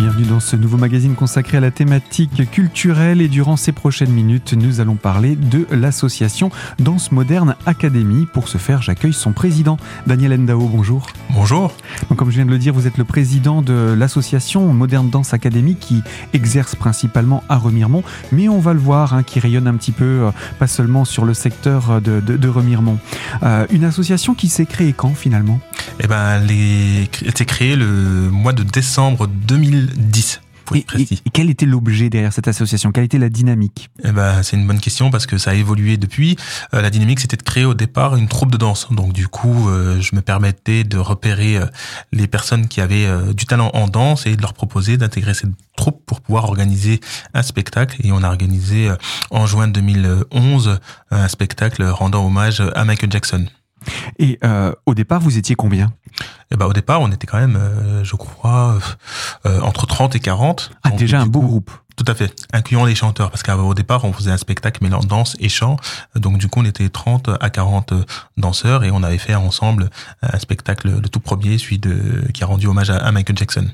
bienvenue dans ce nouveau magazine consacré à la thématique culturelle et durant ces prochaines minutes, nous allons parler de l'association Danse Moderne Académie. Pour ce faire, j'accueille son président, Daniel Endao, bonjour. Bonjour. Donc, comme je viens de le dire, vous êtes le président de l'association Moderne Danse Académie qui exerce principalement à Remiremont, mais on va le voir, hein, qui rayonne un petit peu, euh, pas seulement sur le secteur de, de, de Remiremont. Euh, une association qui s'est créée quand finalement? Eh ben, elle été créée le mois de décembre 2010. Et, et, quel était l'objet derrière cette association? Quelle était la dynamique? Eh ben, C'est une bonne question parce que ça a évolué depuis. Euh, la dynamique, c'était de créer au départ une troupe de danse. Donc du coup, euh, je me permettais de repérer euh, les personnes qui avaient du talent en danse et de leur proposer d'intégrer cette troupe pour pouvoir organiser un spectacle. Et on a organisé en juin 2011 un spectacle rendant hommage à Michael Jackson. Et euh, au départ, vous étiez combien? Eh ben, Au départ, on était quand même, euh, je crois, euh, entre 30 et 40. Ah, déjà un beau coup, groupe. Tout à fait, incluant les chanteurs, parce qu'au départ, on faisait un spectacle mêlant danse et chant. Donc du coup, on était 30 à 40 danseurs et on avait fait ensemble un spectacle, le tout premier, celui de, qui a rendu hommage à, à Michael Jackson.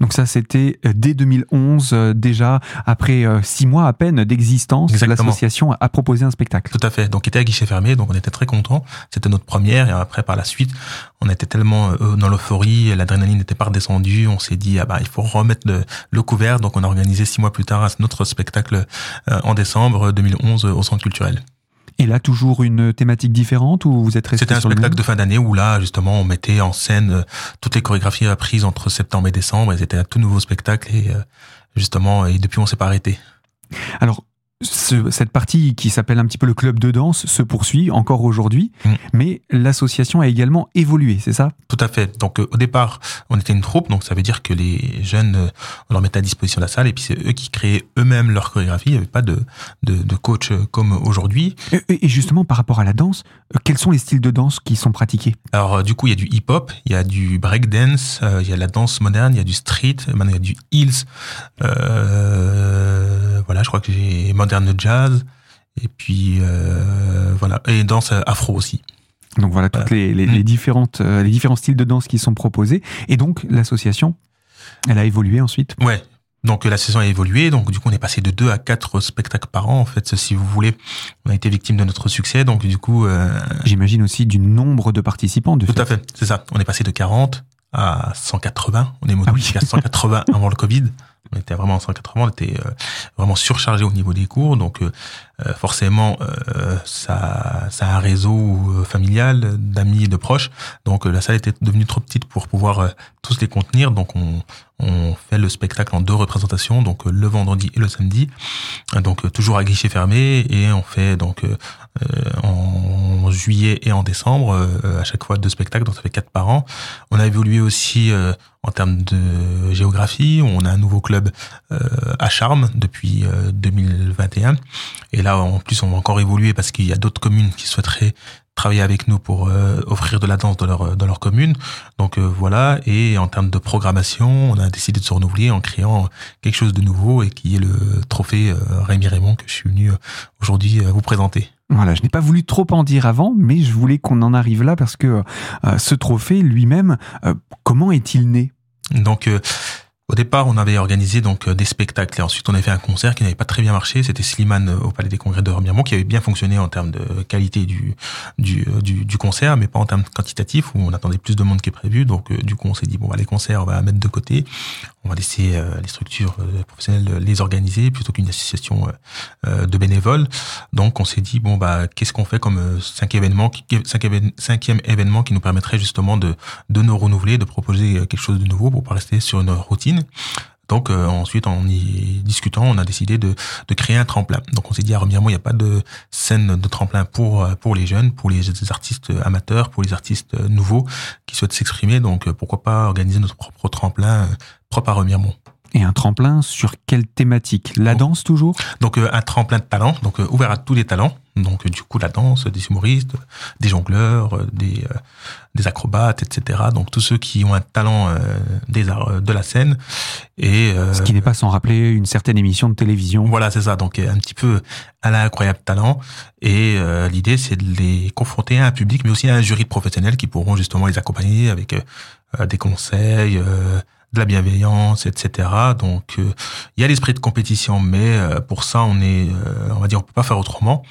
Donc ça, c'était dès 2011, euh, déjà après euh, six mois à peine d'existence, l'association a proposé un spectacle. Tout à fait. Donc, il était à guichet fermé, donc on était très contents. C'était notre première, et après, par la suite, on était tellement euh, dans l'euphorie, l'adrénaline n'était pas redescendue. On s'est dit, ah bah, il faut remettre le, le, couvert. Donc, on a organisé six mois plus tard notre spectacle en décembre 2011 au Centre culturel. Et là, toujours une thématique différente ou vous êtes resté C'était un sur spectacle le de fin d'année où là, justement, on mettait en scène toutes les chorégraphies apprises entre septembre et décembre. Et c'était un tout nouveau spectacle et justement, et depuis, on s'est pas arrêté. Alors, ce, cette partie qui s'appelle un petit peu le club de danse se poursuit encore aujourd'hui, mmh. mais l'association a également évolué, c'est ça? Tout à fait. Donc euh, au départ, on était une troupe, donc ça veut dire que les jeunes, euh, on leur mettait à disposition la salle, et puis c'est eux qui créaient eux-mêmes leur chorégraphie. Il n'y avait pas de, de, de coach comme aujourd'hui. Et, et, justement, par rapport à la danse, quels sont les styles de danse qui sont pratiqués? Alors euh, du coup, il y a du hip-hop, il y a du breakdance, euh, il y a la danse moderne, il y a du street, maintenant il y a du heels. Voilà, je crois que j'ai moderne jazz et puis euh, voilà et danse afro aussi. Donc voilà toutes les, les, les, différentes euh, les différents styles de danse qui sont proposés et donc l'association elle a évolué ensuite. Ouais. Donc la saison a évolué, donc du coup on est passé de deux à quatre spectacles par an en fait, si vous voulez. On a été victime de notre succès, donc du coup. Euh... J'imagine aussi du nombre de participants. De Tout fait. à fait, c'est ça. On est passé de 40 à 180. On est monté ah oui. à 180 avant le Covid. On était vraiment en 180, on était euh, vraiment surchargé au niveau des cours, donc euh, forcément euh, ça, ça a un réseau familial d'amis et de proches, donc la salle était devenue trop petite pour pouvoir tous les contenir, donc on, on fait le spectacle en deux représentations, donc le vendredi et le samedi, donc toujours à guichet fermé, et on fait donc en juillet et en décembre à chaque fois deux spectacles, donc ça fait quatre par an. On a évolué aussi en termes de géographie. On a un nouveau club euh, à Charmes depuis euh, 2021. Et là, en plus, on va encore évoluer parce qu'il y a d'autres communes qui souhaiteraient travailler avec nous pour euh, offrir de la danse dans leur dans leur commune. Donc euh, voilà. Et en termes de programmation, on a décidé de se renouveler en créant quelque chose de nouveau et qui est le trophée euh, Rémi Raymond que je suis venu aujourd'hui vous présenter. Voilà, je n'ai pas voulu trop en dire avant, mais je voulais qu'on en arrive là parce que euh, ce trophée lui-même, euh, comment est-il né? Donc, euh, au départ, on avait organisé donc des spectacles et ensuite on avait fait un concert qui n'avait pas très bien marché. C'était Slimane au Palais des Congrès de Remiremont qui avait bien fonctionné en termes de qualité du, du, du, concert, mais pas en termes quantitatifs où on attendait plus de monde qui est prévu. Donc, du coup, on s'est dit bon, bah, les concerts, on va mettre de côté. On va laisser euh, les structures euh, professionnelles les organiser plutôt qu'une association euh, de bénévoles. Donc on s'est dit bon bah qu'est-ce qu'on fait comme cinquième événement, cinquième événement qui nous permettrait justement de de nous renouveler, de proposer quelque chose de nouveau pour pas rester sur une routine. Donc euh, ensuite, en y discutant, on a décidé de, de créer un tremplin. Donc on s'est dit à Remiremont, il n'y a pas de scène de tremplin pour pour les jeunes, pour les artistes amateurs, pour les artistes nouveaux qui souhaitent s'exprimer. Donc pourquoi pas organiser notre propre tremplin propre à Remiremont. Et un tremplin sur quelle thématique? La danse toujours? Donc euh, un tremplin de talent, donc euh, ouvert à tous les talents. Donc euh, du coup la danse, des humoristes, des jongleurs, des des acrobates, etc. Donc tous ceux qui ont un talent des arts de la scène et ce qui n'est pas sans rappeler une certaine émission de télévision. Voilà c'est ça. Donc un petit peu à l'incroyable talent et l'idée c'est de les confronter à un public mais aussi à un jury de professionnels qui pourront justement les accompagner avec des conseils de la bienveillance, etc. Donc il y a l'esprit de compétition, mais pour ça on est, on va dire, on peut pas faire autrement.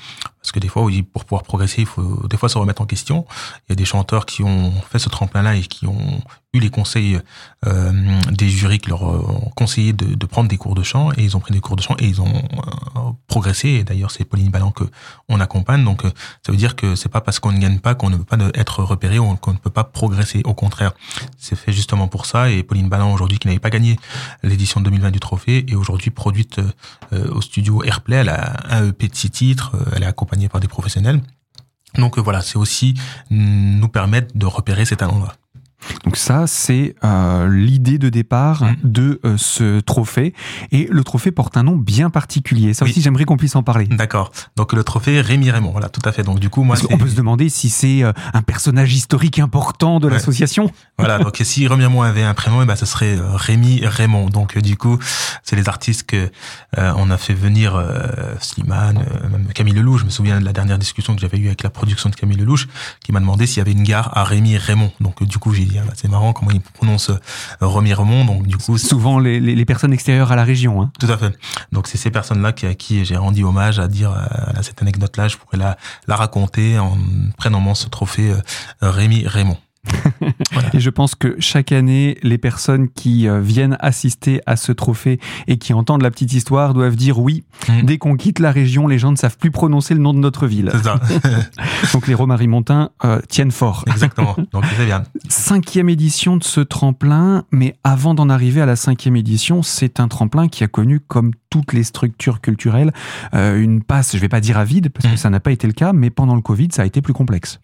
Parce que des fois, pour pouvoir progresser, il faut des fois se remettre en question. Il y a des chanteurs qui ont fait ce tremplin-là et qui ont eu les conseils euh, des jurys qui leur ont conseillé de, prendre des cours de chant et ils ont pris des cours de chant et ils ont euh, progressé. D'ailleurs, c'est Pauline Ballan que on accompagne. Donc, euh, ça veut dire que c'est pas parce qu'on ne gagne pas qu'on ne peut pas être repéré ou qu'on ne peut pas progresser. Au contraire, c'est fait justement pour ça. Et Pauline Ballan aujourd'hui, qui n'avait pas gagné l'édition 2020 du trophée, est aujourd'hui produite au studio Airplay. Elle a un EP de six titres. Elle est accompagnée par des professionnels. Donc voilà, c'est aussi nous permettre de repérer ces talents-là. Donc ça, c'est euh, l'idée de départ mm. de euh, ce trophée. Et le trophée porte un nom bien particulier. Ça aussi, j'aimerais qu'on puisse en parler. D'accord. Donc le trophée Rémi Raymond. Voilà, tout à fait. Donc du coup, moi, on peut se demander si c'est euh, un personnage historique important de l'association. Voilà. Donc si Rémi Raymond avait un prénom, eh ben, ce serait Rémi Raymond. Donc du coup, c'est les artistes que on a fait venir Slimane, même Camille Lelouch. Je me souviens de la dernière discussion que j'avais eue avec la production de Camille Lelouch, qui m'a demandé s'il y avait une gare à Rémi Raymond. Donc du coup, j'ai dit c'est marrant comment il prononce euh, Remiremont. Donc du coup, souvent les, les, personnes extérieures à la région. Hein. Tout à fait. Donc c'est ces personnes-là qui, à qui j'ai rendu hommage à dire euh, cette anecdote-là. Je pourrais la, la raconter en prenant ce trophée euh, Rémi Raymond. Et je pense que chaque année, les personnes qui euh, viennent assister à ce trophée et qui entendent la petite histoire doivent dire oui. Mm. Dès qu'on quitte la région, les gens ne savent plus prononcer le nom de notre ville. Ça. Donc les Romarimontains euh, tiennent fort. Exactement. Donc c'est bien. Cinquième édition de ce tremplin, mais avant d'en arriver à la cinquième édition, c'est un tremplin qui a connu, comme toutes les structures culturelles, euh, une passe, je vais pas dire à vide, parce que mm. ça n'a pas été le cas, mais pendant le Covid, ça a été plus complexe.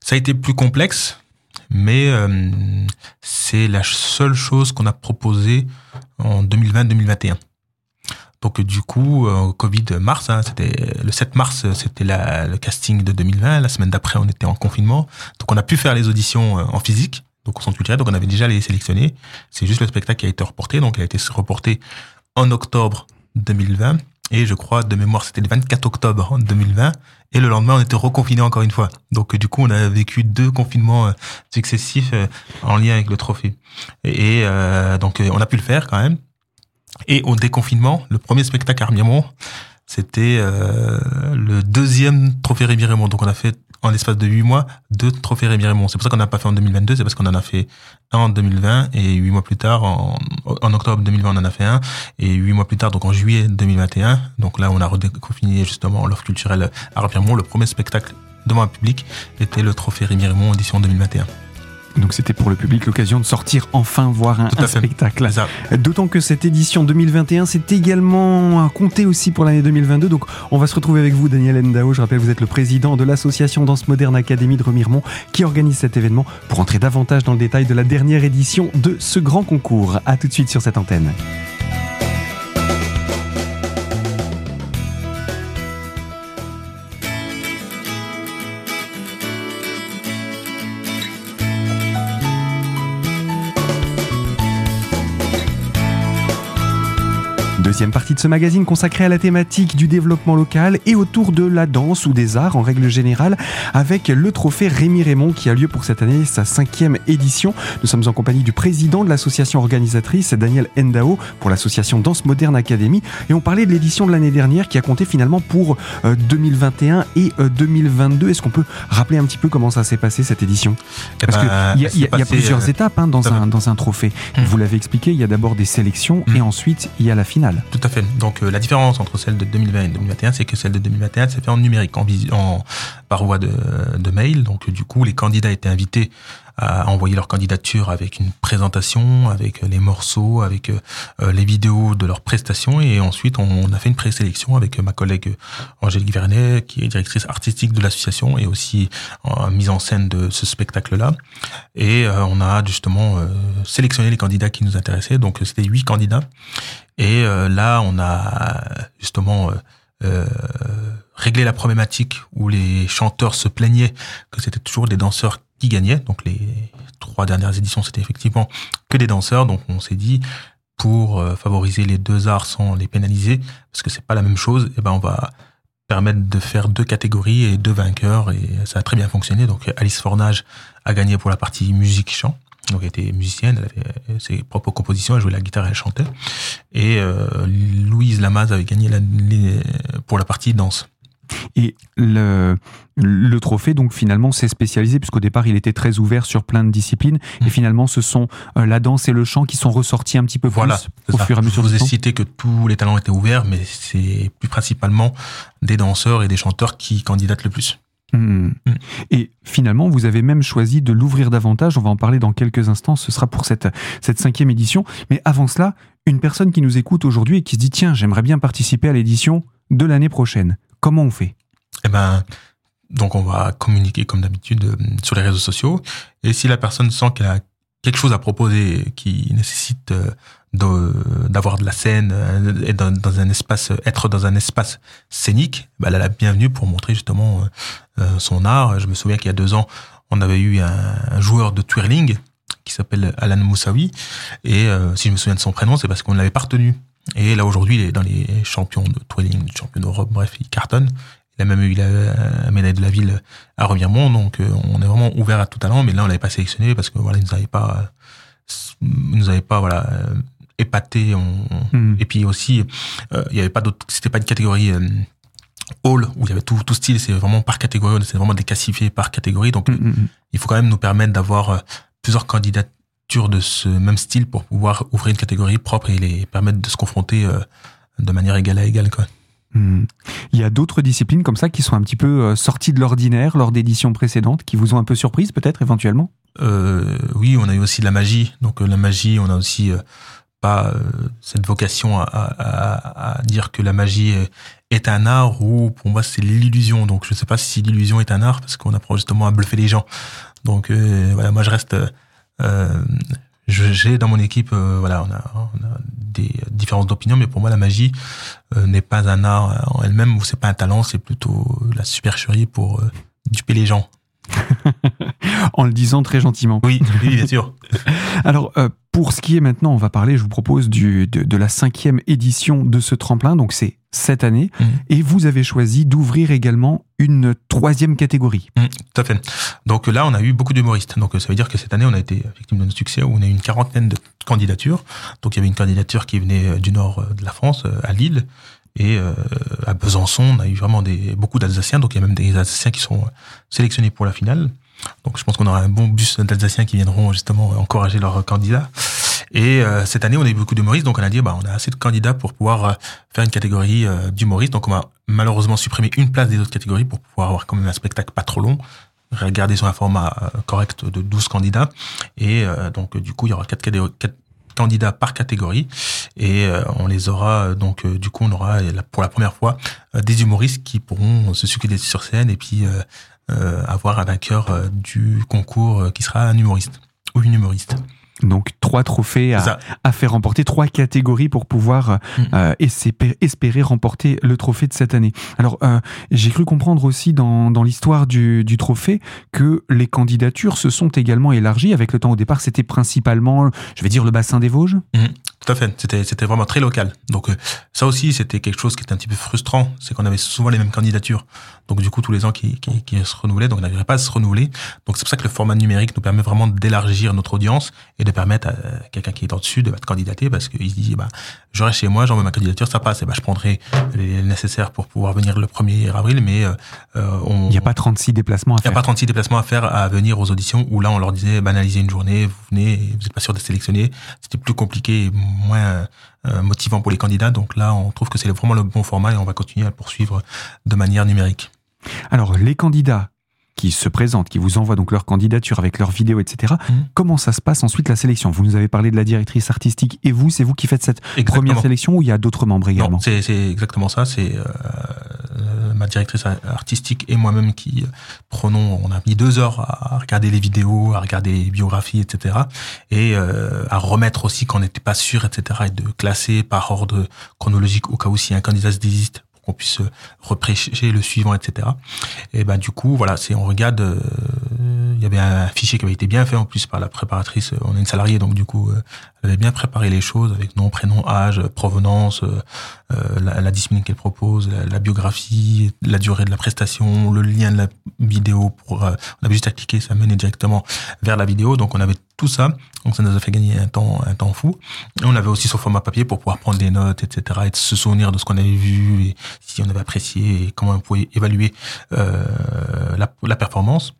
Ça a été plus complexe mais euh, c'est la seule chose qu'on a proposée en 2020-2021. Donc du coup, euh, Covid mars, hein, c'était le 7 mars, c'était le casting de 2020. La semaine d'après, on était en confinement, donc on a pu faire les auditions euh, en physique, donc au centre culturel. Donc on avait déjà les sélectionnés. C'est juste le spectacle qui a été reporté, donc il a été reporté en octobre 2020 et je crois de mémoire c'était le 24 octobre 2020 et le lendemain on était reconfiné encore une fois. Donc du coup on a vécu deux confinements euh, successifs euh, en lien avec le trophée. Et, euh, donc on a pu le faire quand même. Et au déconfinement, le premier spectacle à Armiemont, c'était le deuxième trophée Rémi Raymond. Donc on a fait en l'espace de huit mois deux trophées Rémi Raymond. C'est pour ça qu'on n'a pas fait en 2022, c'est parce qu'on en a fait un en 2020 et huit mois plus tard, en, octobre 2020, on en a fait un et huit mois plus tard, donc en juillet 2021. Donc là, on a redéconfiné justement l'offre culturelle à Raymond. Le premier spectacle devant un public était le trophée Rémi Raymond édition 2021. Donc c'était pour le public l'occasion de sortir enfin voir un, spectacle. D'autant que cette édition 2021, c'est également compté aussi pour l'année 2022. Donc on va se retrouver avec vous, Daniel Endao. Je rappelle, vous êtes le président de l'association Danse Moderne Académie de Remiremont qui organise cet événement pour entrer davantage dans le détail de la dernière édition de ce grand concours. A tout de suite sur cette antenne. Deuxième partie de ce magazine consacrée à la thématique du développement local et autour de la danse ou des arts en règle générale avec le trophée Rémi Raymond qui a lieu pour cette année sa cinquième édition. Nous sommes en compagnie du président de l'association organisatrice Daniel Endao pour l'association Danse Moderne Académie et on parlait de l'édition de l'année dernière qui a compté finalement pour 2021 euh, et 2022. Euh, Est-ce qu'on peut rappeler un petit peu comment ça s'est passé cette édition? Eh Parce ben, qu'il y, a plusieurs euh, étapes hein, dans, un, dans un trophée. Mmh. Vous l'avez expliqué, il y a d'abord des sélections mmh. et ensuite il y a la finale. Tout à fait. Donc euh, la différence entre celle de 2020 et 2021, c'est que celle de 2021 s'est fait en numérique, en, en par voie de, mail. Donc du coup, les candidats étaient invités à envoyer leur candidature avec une présentation, avec les morceaux, avec euh, les vidéos de leurs prestations. Et ensuite, on a fait une présélection avec ma collègue Angélique Vernet, qui est directrice artistique de l'association et aussi mise en scène de ce spectacle-là. Et euh, on a justement sélectionné les candidats qui nous intéressaient. Donc c'était huit candidats. Et euh, là, on a justement euh, euh, réglé la problématique où les chanteurs se plaignaient que c'était toujours des danseurs qui gagnaient. Donc les trois dernières éditions, c'était effectivement que des danseurs. Donc on s'est dit pour favoriser les deux arts sans les pénaliser, parce que c'est pas la même chose, et eh ben on va permettre de faire deux catégories et deux vainqueurs et ça a très bien fonctionné. Donc Alice Fornage a gagné pour la partie musique chant Donc elle était musicienne, elle avait ses propres compositions, elle jouait la guitare et elle chantait. Et Louise Lamaze avait gagné pour la partie danse. Et le, le trophée, donc finalement, s'est spécialisé, puisqu'au départ, il était très ouvert sur plein de disciplines. Et mm. finalement, ce sont euh, la danse et le chant qui sont ressortis un petit peu voilà, plus au fur et à mesure Je vous ai cité que tous les talents étaient ouverts, mais c'est plus principalement des danseurs et des chanteurs qui candidatent le plus. Mm. Mm. Et finalement, vous avez même choisi de l'ouvrir davantage. On va en parler dans quelques instants. Ce sera pour cette, cette cinquième édition. Mais avant cela, une personne qui nous écoute aujourd'hui et qui se dit tiens, j'aimerais bien participer à l'édition de l'année prochaine. Comment on fait? Eh ben, donc on va communiquer comme d'habitude euh, sur les réseaux sociaux. Et si la personne sent qu'elle a quelque chose à proposer qui nécessite euh, d'avoir de, la scène et euh, dans, un espace être dans un espace scénique bah, elle a la bienvenue pour montrer justement son art. Je me souviens qu'il y a deux ans on avait eu un, joueur de twirling qui s'appelle Alan Moussaoui. Et si je me souviens de son prénom c'est parce qu'on l'avait pas retenu et là aujourd'hui il est dans les champions de twirling champions d'Europe bref il cartonne il a même eu la, médaille de la ville à Remiremont, donc euh, on est vraiment ouvert à tout talent. Mais là, on l'avait pas sélectionné parce que voilà, il nous avait pas, nous avait pas voilà euh, épaté. Hmm. Et puis aussi, euh, il y avait pas d'autres, c'était pas une catégorie hall où il y avait tout, tout style. C'est vraiment par catégorie, c'est vraiment déclassifié par catégorie. Donc, hmm, hmm, il faut quand même nous permettre d'avoir plusieurs de ce même style pour pouvoir ouvrir une catégorie propre et les permettre de se confronter de manière égale à égale, quoi. Hmm. Il y a d'autres disciplines comme ça qui sont un petit peu euh, sorties de l'ordinaire lors d'éditions précédentes, qui vous ont un peu surprise peut-être éventuellement? Euh, Oui, on a eu aussi de la magie. Donc euh, la magie, on a aussi pas cette vocation à, dire que la magie est, un art ou pour moi c'est l'illusion. Donc je ne sais pas si l'illusion est un art parce qu'on apprend justement à bluffer les gens. Donc voilà, moi je reste j'ai dans mon équipe, voilà, on a, on a, des différences d'opinion, mais pour moi, la magie euh, n'est pas un art en elle-même, ou c'est pas un talent, c'est plutôt la supercherie pour euh, duper les gens. en le disant très gentiment. Oui, bien sûr. Alors, euh, pour ce qui est maintenant, on va parler, je vous propose, du, de, la cinquième édition de ce tremplin, donc c'est cette année, mmh. et vous avez choisi d'ouvrir également une troisième catégorie. Mmh, tout à fait. Donc là, on a eu beaucoup d'humoristes. Donc ça veut dire que cette année, on a été victime d'un succès où on a eu une quarantaine de candidatures. Donc il y avait une candidature qui venait euh, du nord euh, de la France, à Lille, et à Besançon, on a eu vraiment des, beaucoup d'Alsaciens. Donc il y a même des Alsaciens qui sont sélectionnés pour la finale. Donc je pense qu'on aura un bon bus d'Alsaciens qui viendront justement encourager leurs candidats. Et euh, cette année, on a eu beaucoup d'humoristes, donc on a dit, bah, on a assez de candidats pour pouvoir euh, faire une catégorie euh, d'humoristes. Donc on va malheureusement supprimer une place des autres catégories pour pouvoir avoir quand même un spectacle pas trop long, regarder sur un format correct de 12 candidats. Et donc du coup, il y aura quatre, candidats par catégorie et on les aura donc du coup on aura pour la première fois des humoristes qui pourront se succéder sur scène et puis euh, avoir un vainqueur euh, du concours euh, qui sera un humoriste ou une humoriste. Donc trois trophées à, à, faire remporter, trois catégories pour pouvoir mm. espérer, remporter le trophée de cette année. Alors j'ai cru comprendre aussi dans, dans l'histoire du, du, trophée que les candidatures se sont également élargies. Avec le temps au départ, c'était principalement, je vais dire, le bassin des Vosges. Mm. Tout à fait. C'était, c'était vraiment très local. Donc, euh, ça aussi, c'était quelque chose qui était un petit peu frustrant. C'est qu'on avait souvent les mêmes candidatures. Donc, du coup, tous les ans qui, qui, qui se renouvelaient. Donc, on n'arrivait pas à se renouveler. Donc, c'est pour ça que le format numérique nous permet vraiment d'élargir notre audience et de permettre à quelqu'un qui est en dessus de candidater parce qu'il se dit, bah, j'aurai chez moi, j'envoie ma candidature, ça passe. Et bah, je prendrai les nécessaires pour pouvoir venir le 1er avril. Mais, euh, euh, on. Il n'y a pas 36 déplacements à faire. Il n'y a pas 36 déplacements à faire à venir aux auditions où là, on leur disait, banaliser une journée, vous venez, vous n'êtes pas sûr de sélectionner. C'était plus compliqué moins euh, motivant pour les candidats. Donc là, on trouve que c'est vraiment le bon format et on va continuer à le poursuivre de manière numérique. Alors, les candidats qui se présentent, qui vous envoient donc leur candidature avec leurs vidéos, etc. Mmh. Comment ça se passe ensuite la sélection? Vous nous avez parlé de la directrice artistique et vous, c'est vous qui faites cette première sélection ou il y a d'autres membres également? C'est exactement ça. C'est euh, ma directrice artistique et moi-même qui prenons, on a mis deux heures à regarder les vidéos, à regarder les biographies, etc. Et euh, à remettre aussi qu'on n'était pas sûr, etc. Et de classer par ordre chronologique au cas où si un candidat se désiste qu'on puisse reprêcher le suivant, etc. Et ben du coup, voilà, c'est on regarde euh, il y avait un fichier qui avait été bien fait en plus par la préparatrice. On est une salariée, donc du coup, elle avait bien préparé les choses avec nom, prénom, âge, provenance, la, la, discipline qu'elle propose, la, biographie, la durée de la prestation, le lien de la vidéo. Pour, on avait juste à cliquer, ça menait directement vers la vidéo. Donc on avait tout ça. Donc ça nous a fait gagner un temps, un temps fou. Et on avait aussi son format papier pour pouvoir prendre des notes, etc. Et se souvenir de ce qu'on avait vu, et si on avait apprécié, et comment on pouvait évaluer euh, la, la, performance.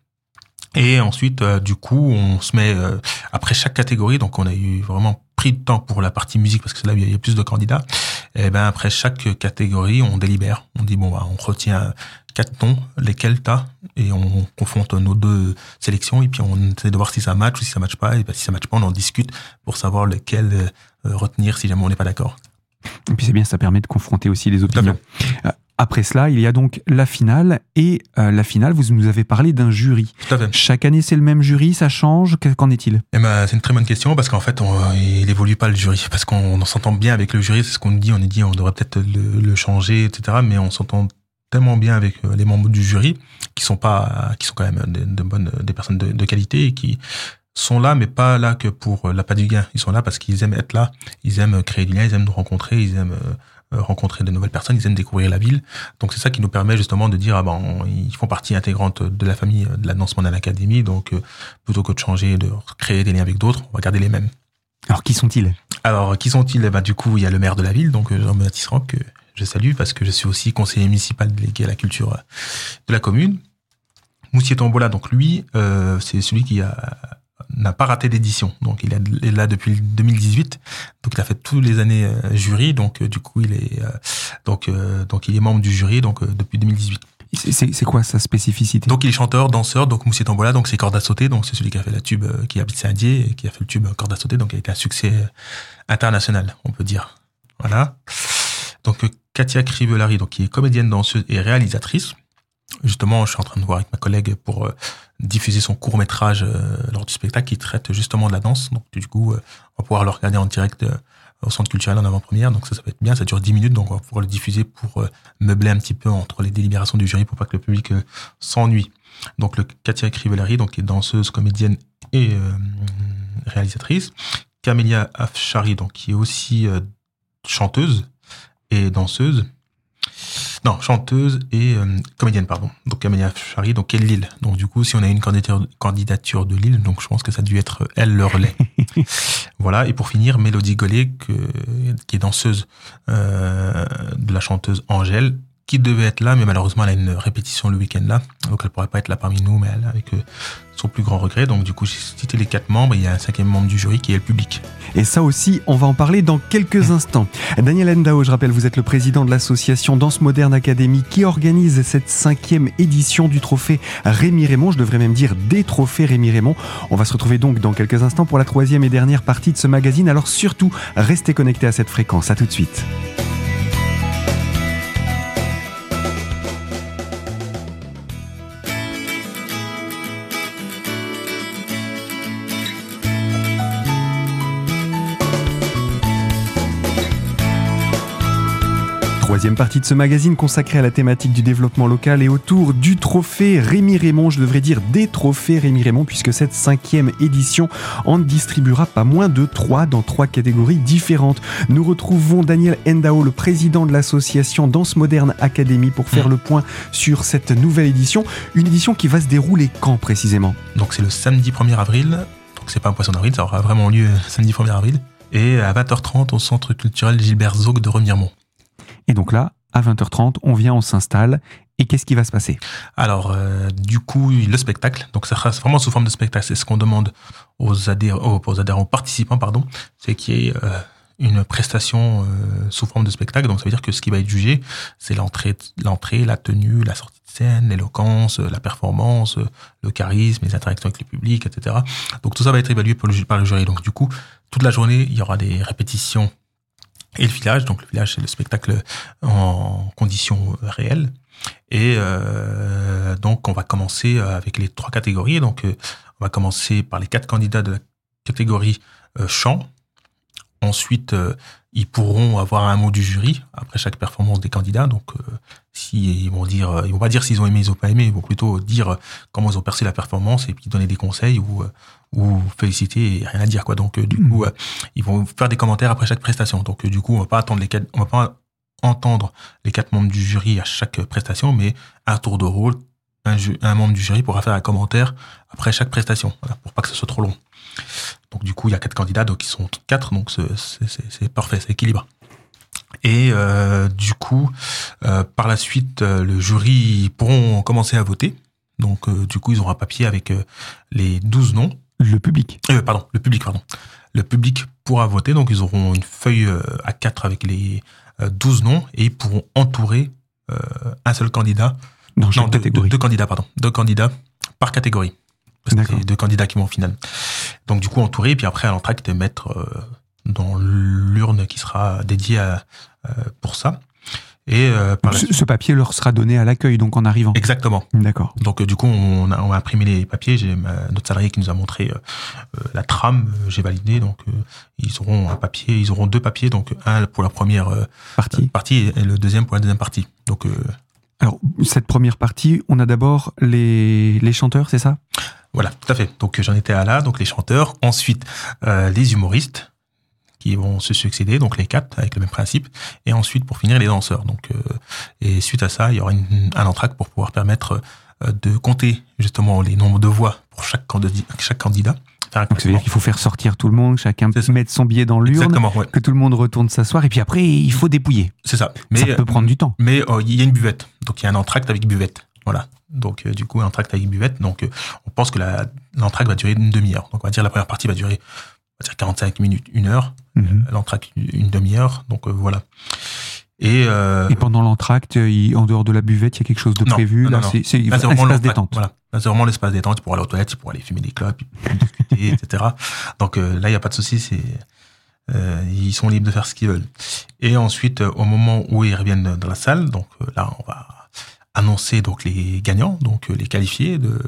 Et ensuite, euh, du coup, on se met euh, après chaque catégorie. Donc, on a eu vraiment pris de temps pour la partie musique parce que c'est là où il y a plus de candidats. Et ben après chaque catégorie, on délibère. On dit bon, bah, on retient quatre noms, lesquels t'as, et on confronte nos deux sélections, et puis on essaie de voir si ça match ou si ça match pas, et ben, si ça match pas, on en discute pour savoir lequel euh, retenir si jamais on n'est pas d'accord. Et puis c'est bien, ça permet de confronter aussi les opinions. Euh, après cela, il y a donc la finale et euh, la finale, vous nous avez parlé d'un jury. Tout à fait. Chaque année, c'est le même jury, ça change? Qu'en est-il? Eh ben, C'est une très bonne question parce qu'en fait, on, il évolue pas le jury parce qu'on s'entend bien avec le jury, c'est ce qu'on nous dit. On est dit on devrait peut-être le, le, changer, etc. Mais on s'entend tellement bien avec euh, les membres du jury qui sont pas qui sont quand même de, bonnes des personnes de, qualité et qui sont là mais pas là que pour euh, la pas du gain ils sont là parce qu'ils aiment être là ils aiment créer du lien ils aiment nous rencontrer ils aiment euh, rencontrer de nouvelles personnes ils aiment découvrir la ville. Donc c'est ça qui nous permet justement de dire ah ben ils font partie intégrante de la famille de la danse mondiale académie donc plutôt que de changer de créer des liens avec d'autres on va garder les mêmes. Alors qui sont-ils? Alors qui sont-ils? Eh ben, du coup il y a le maire de la ville donc Jean-Baptiste Ranc je salue parce que je suis aussi conseiller municipal délégué à la culture de la commune. Moussier Tombola, donc lui, euh, c'est celui qui a n'a pas raté d'édition. Donc il est là depuis 2018. Donc il a fait toutes les années euh, jury. Donc euh, du coup il est donc donc il est membre du jury donc depuis 2018. C'est quoi sa spécificité? Donc il est chanteur, danseur, donc Moussier Tombola, donc c'est corde à sauter, donc c'est celui qui a fait la tube, qui habite Saint-Dié et qui a fait le tube corde à sauter, donc il a été un succès international, on peut dire. Voilà. Donc Katia Crivellari, donc qui est comédienne, danseuse et réalisatrice. Justement, je suis en train de voir avec ma collègue pour euh, diffuser son court métrage euh, lors du spectacle qui traite justement de la danse. Donc du coup, euh, on va pouvoir le regarder en direct au centre culturel en avant-première. Donc ça, ça va être bien. Ça dure 10 minutes, donc on va pouvoir le diffuser pour meubler un petit peu entre les délibérations du jury pour pas que le public s'ennuie. Donc le Katia Crivellari, donc qui est danseuse, comédienne et réalisatrice. Camélia Afshari, donc qui est aussi chanteuse et danseuse. Non, chanteuse et euh, comédienne, pardon. Donc Camélia Chari, donc elle Lille. Donc du coup, si on a une candidature, candidature de Lille, donc je pense que ça a dû être elle le relais. voilà. Et pour finir, Mélodie Gollet, que, qui est danseuse euh, de la chanteuse Angèle, qui devait être là, mais malheureusement elle a une répétition le week-end là, donc elle pourrait pas être là parmi nous, mais elle avec euh, son plus grand regret. Donc du coup, j'ai cité les quatre membres. Il y a un cinquième membre du jury qui est le public. Et ça aussi, on va en parler dans quelques instants. Daniel Endao, je rappelle, vous êtes le président de l'association Danse Moderne Académie qui organise cette cinquième édition du trophée Rémi Raymond. Je devrais même dire des trophées Rémi Raymond. On va se retrouver donc dans quelques instants pour la troisième et dernière partie de ce magazine. Alors surtout, restez connectés à cette fréquence. À tout de suite. Troisième partie de ce magazine consacrée à la thématique du développement local et autour du trophée Rémi Raymond, je devrais dire des trophées Rémi Raymond, puisque cette cinquième édition en distribuera pas moins de trois dans trois catégories différentes. Nous retrouvons Daniel Endao, le président de l'association Danse Moderne Académie, pour faire mmh. le point sur cette nouvelle édition. Une édition qui va se dérouler quand précisément? Donc c'est le samedi 1er avril, donc c'est pas un poisson d'avril, ça aura vraiment lieu samedi 1er avril, et à 20h30 au centre culturel Gilbert Zog de Remiremont. Et donc là, à 20h30, on vient, on s'installe. Et qu'est-ce qui va se passer? Alors, euh, du coup, le spectacle, donc ça sera vraiment sous forme de spectacle. C'est ce qu'on demande aux adhérents, aux, participants, pardon, c'est qu'il y ait euh, une prestation euh, sous forme de spectacle. Donc, ça veut dire que ce qui va être jugé, c'est l'entrée, l'entrée, la tenue, la sortie de scène, l'éloquence, la performance, le charisme, les interactions avec le public, etc. Donc, tout ça va être évalué par le, par le jury. Donc, du coup, toute la journée, il y aura des répétitions et le village. Donc le village, c'est le spectacle en conditions réelles. Et euh, donc on va commencer avec les trois catégories. Donc euh, on va commencer par les quatre candidats de la catégorie euh, chant. Ensuite, ils pourront avoir un mot du jury après chaque performance des candidats. Donc, euh, si ils vont dire, ils vont pas dire s'ils ont aimé, ils ont pas aimé, ils vont plutôt dire comment ils ont perçu la performance et puis donner des conseils ou ou féliciter et rien à dire quoi. Donc du coup, mmh. ils vont faire des commentaires après chaque prestation. Donc du coup, on va pas attendre les on va pas entendre les quatre membres du jury à chaque prestation, mais à tour de rôle, un, un membre du jury pourra faire un commentaire après chaque prestation, voilà, pour pas que ce soit trop long. Donc du coup, il y a quatre candidats, donc ils sont quatre, donc c'est parfait, c'est équilibré. Et euh, du coup, euh, par la suite, euh, le jury pourront commencer à voter. Donc du coup, ils auront un papier avec les 12 noms. Le public. pardon, le public, pardon. Le public pourra voter, donc ils auront une feuille à quatre avec les 12 noms et ils pourront entourer un seul candidat. Dans non, catégorie. deux, candidats, pardon. Deux candidats par catégorie. C'est deux candidats qui vont au final. Donc du coup entouré, puis après à l'entracte mettre euh, dans l'urne qui sera dédiée à, euh, pour ça. Et euh, ce, papier leur sera donné à l'accueil, donc en arrivant. Exactement. D'accord. Donc du coup, on a, on a imprimé les papiers. J'ai notre salarié qui nous a montré la trame. J'ai validé, donc ils auront un papier. Ils auront deux papiers, donc un pour la première partie, partie et le deuxième pour la deuxième partie. Donc alors cette première partie, on a d'abord les les chanteurs, c'est ça? Voilà, tout à fait. Donc j'en étais à là, donc les chanteurs, ensuite euh, les humoristes qui vont se succéder, donc les quatre avec le même principe, et ensuite pour finir les danseurs. Donc euh, et suite à ça, il y aura une, un entracte pour pouvoir permettre de compter justement les nombres de voix pour chaque candidat. Chaque candidat. Donc ça veut dire qu'il faut faire sortir tout le monde, chacun mettre son billet dans l'urne, que tout le monde retourne s'asseoir, et puis après il faut dépouiller. C'est ça. Mais ça peut prendre du temps. Mais il y a une buvette, donc il y a un entracte avec buvette. Voilà. Donc euh, du coup, un tract avec buvette. Donc euh, on pense que l'entracte va durer une demi-heure. Donc on va dire la première partie va durer on va dire 45 minutes, une heure. Mm L'entracte une demi-heure. Donc euh, voilà. Et, et pendant l'entracte, en dehors de la buvette, il y a quelque chose de prévu? là, c'est l'espace détente. Voilà. c'est vraiment l'espace détente. Pour aller aux toilettes, pour aller fumer des clopes, discuter, etc. Donc là, il n'y a pas de souci. C'est ils sont libres de faire ce qu'ils veulent. Et ensuite, au moment où ils reviennent dans la salle, donc là, on va annoncer donc les gagnants, donc euh, les qualifiés de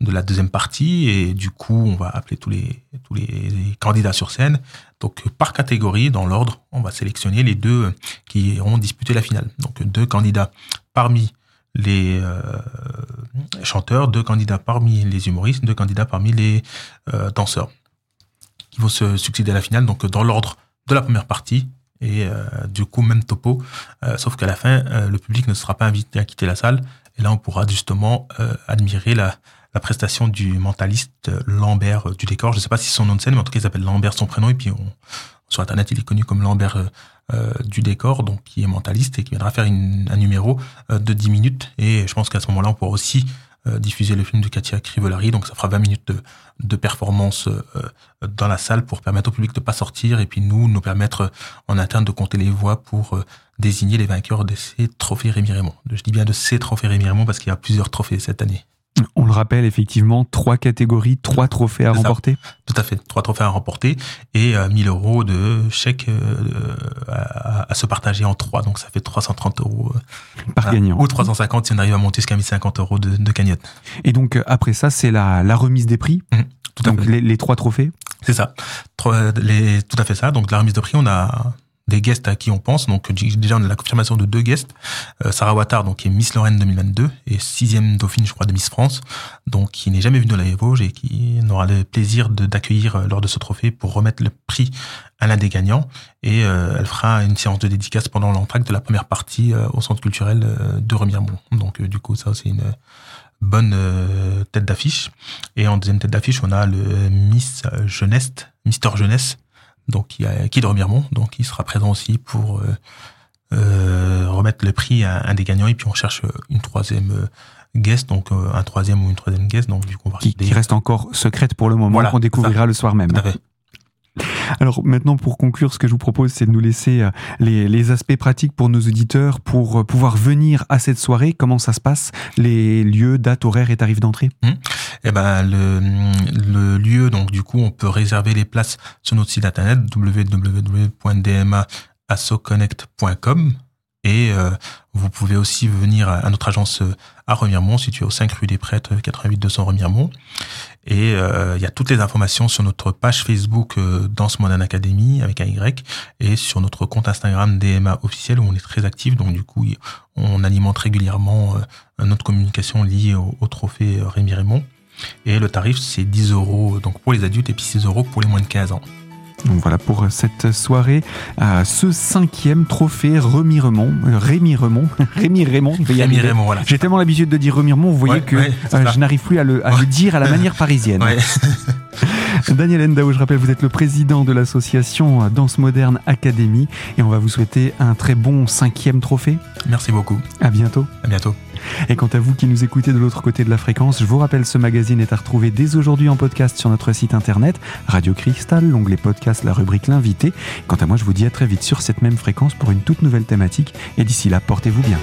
de la deuxième partie et du coup on va appeler tous les candidats sur scène. Donc par catégorie dans l'ordre, on va sélectionner les deux qui auront disputé la finale. Donc deux candidats parmi les euh, chanteurs, deux candidats parmi les humoristes, deux candidats parmi les euh, danseurs qui vont se succéder à la finale. Donc dans l'ordre de la première partie, et euh, du coup même topo, sauf qu'à la fin, le public ne sera pas invité à quitter la salle, et là on pourra justement admirer la, la prestation du mentaliste Lambert du décor. Je ne sais pas si c'est son nom de scène, mais en tout cas il s'appelle Lambert son prénom, et puis sur Internet il est connu comme Lambert du décor, donc qui est mentaliste et qui viendra faire un numéro de 10 minutes, et je pense qu'à ce moment-là on pourra aussi euh, diffuser le film de Katia Crivellari. Donc ça fera 20 minutes de, performance euh, dans la salle pour permettre au public de pas sortir et puis nous, nous permettre en interne de compter les voix pour euh, désigner les vainqueurs de ces trophées Rémi Raymond. Je dis bien de ces trophées Rémi Raymond parce qu'il y a plusieurs trophées cette année. On le rappelle effectivement, trois catégories, trois trophées à remporter. Tout à fait, trois trophées à remporter et 1000 euros de chèque à, se partager en trois. Donc ça fait 330 euros par gagnant. Ou 350 si on arrive à monter jusqu'à 1050 euros de, de, cagnotte. Et donc euh, après ça, c'est la, la, remise des prix. Mmh, tout donc les, les, trois trophées. C'est ça. Les, tout à fait ça. Donc la remise de prix, on a des guests à qui on pense. Donc déjà on a la confirmation de deux guests, euh, Sarah Wattard donc qui est Miss Lorraine 2022 et sixième dauphine je crois de Miss France, donc qui n'est jamais venue dans la Vosges et qui aura le plaisir d'accueillir euh, lors de ce trophée pour remettre le prix à l'un des gagnants et euh, elle fera une séance de dédicace pendant l'entracte de la première partie au centre culturel de Remiremont. Donc du coup ça c'est une bonne tête d'affiche et en deuxième tête d'affiche on a le Miss Jeunesse, Mister Jeunesse donc qui, a, qui de Remiremont, donc il sera présent aussi pour euh, euh, remettre le prix à un des gagnants. Et puis on cherche une troisième euh, guest, donc un troisième ou une troisième guest, donc du coup qui, qui, reste encore secrète pour le moment, voilà, qu'on découvrira le soir même. Alors maintenant, pour conclure, ce que je vous propose, c'est de nous laisser euh, les, aspects pratiques pour nos auditeurs, pour euh, pouvoir venir à cette soirée. Comment ça se passe? Les lieux, dates, horaires et tarifs d'entrée? Mmh. Eh ben, le, lieu, donc du coup, on peut réserver les places sur notre site internet www.dmasoconnect.com Et vous pouvez aussi venir à notre agence à Remiremont, située au 5 rue des Prêtres, 88 200 Remiremont. Et il y a toutes les informations sur notre page Facebook Danse Modern Academy avec un Y et sur notre compte Instagram DMA officiel où on est très actif. Donc du coup, on alimente régulièrement notre communication liée au, au trophée Rémi Raymond. Et le tarif, c'est 10 euros donc pour les adultes et puis 6 euros pour les moins de 15 ans. Donc voilà pour cette soirée, à ce cinquième trophée Rémi Remont, euh, Rémi Remont, Rémi Raymond. Rémi Raymond, voilà. J'ai tellement l'habitude de dire Rémi Remont, vous voyez que euh, je n'arrive plus à le, à le, dire à la manière parisienne. Daniel Endao, je rappelle, vous êtes le président de l'association Danse Moderne Academy et on va vous souhaiter un très bon cinquième trophée. Merci beaucoup. À bientôt. À bientôt. Et quant à vous qui nous écoutez de l'autre côté de la fréquence, je vous rappelle, ce magazine est à retrouver dès aujourd'hui en podcast sur notre site internet Radio Cristal, l'onglet podcast, la rubrique l'invité. Quant à moi, je vous dis à très vite sur cette même fréquence pour une toute nouvelle thématique et d'ici là, portez-vous bien.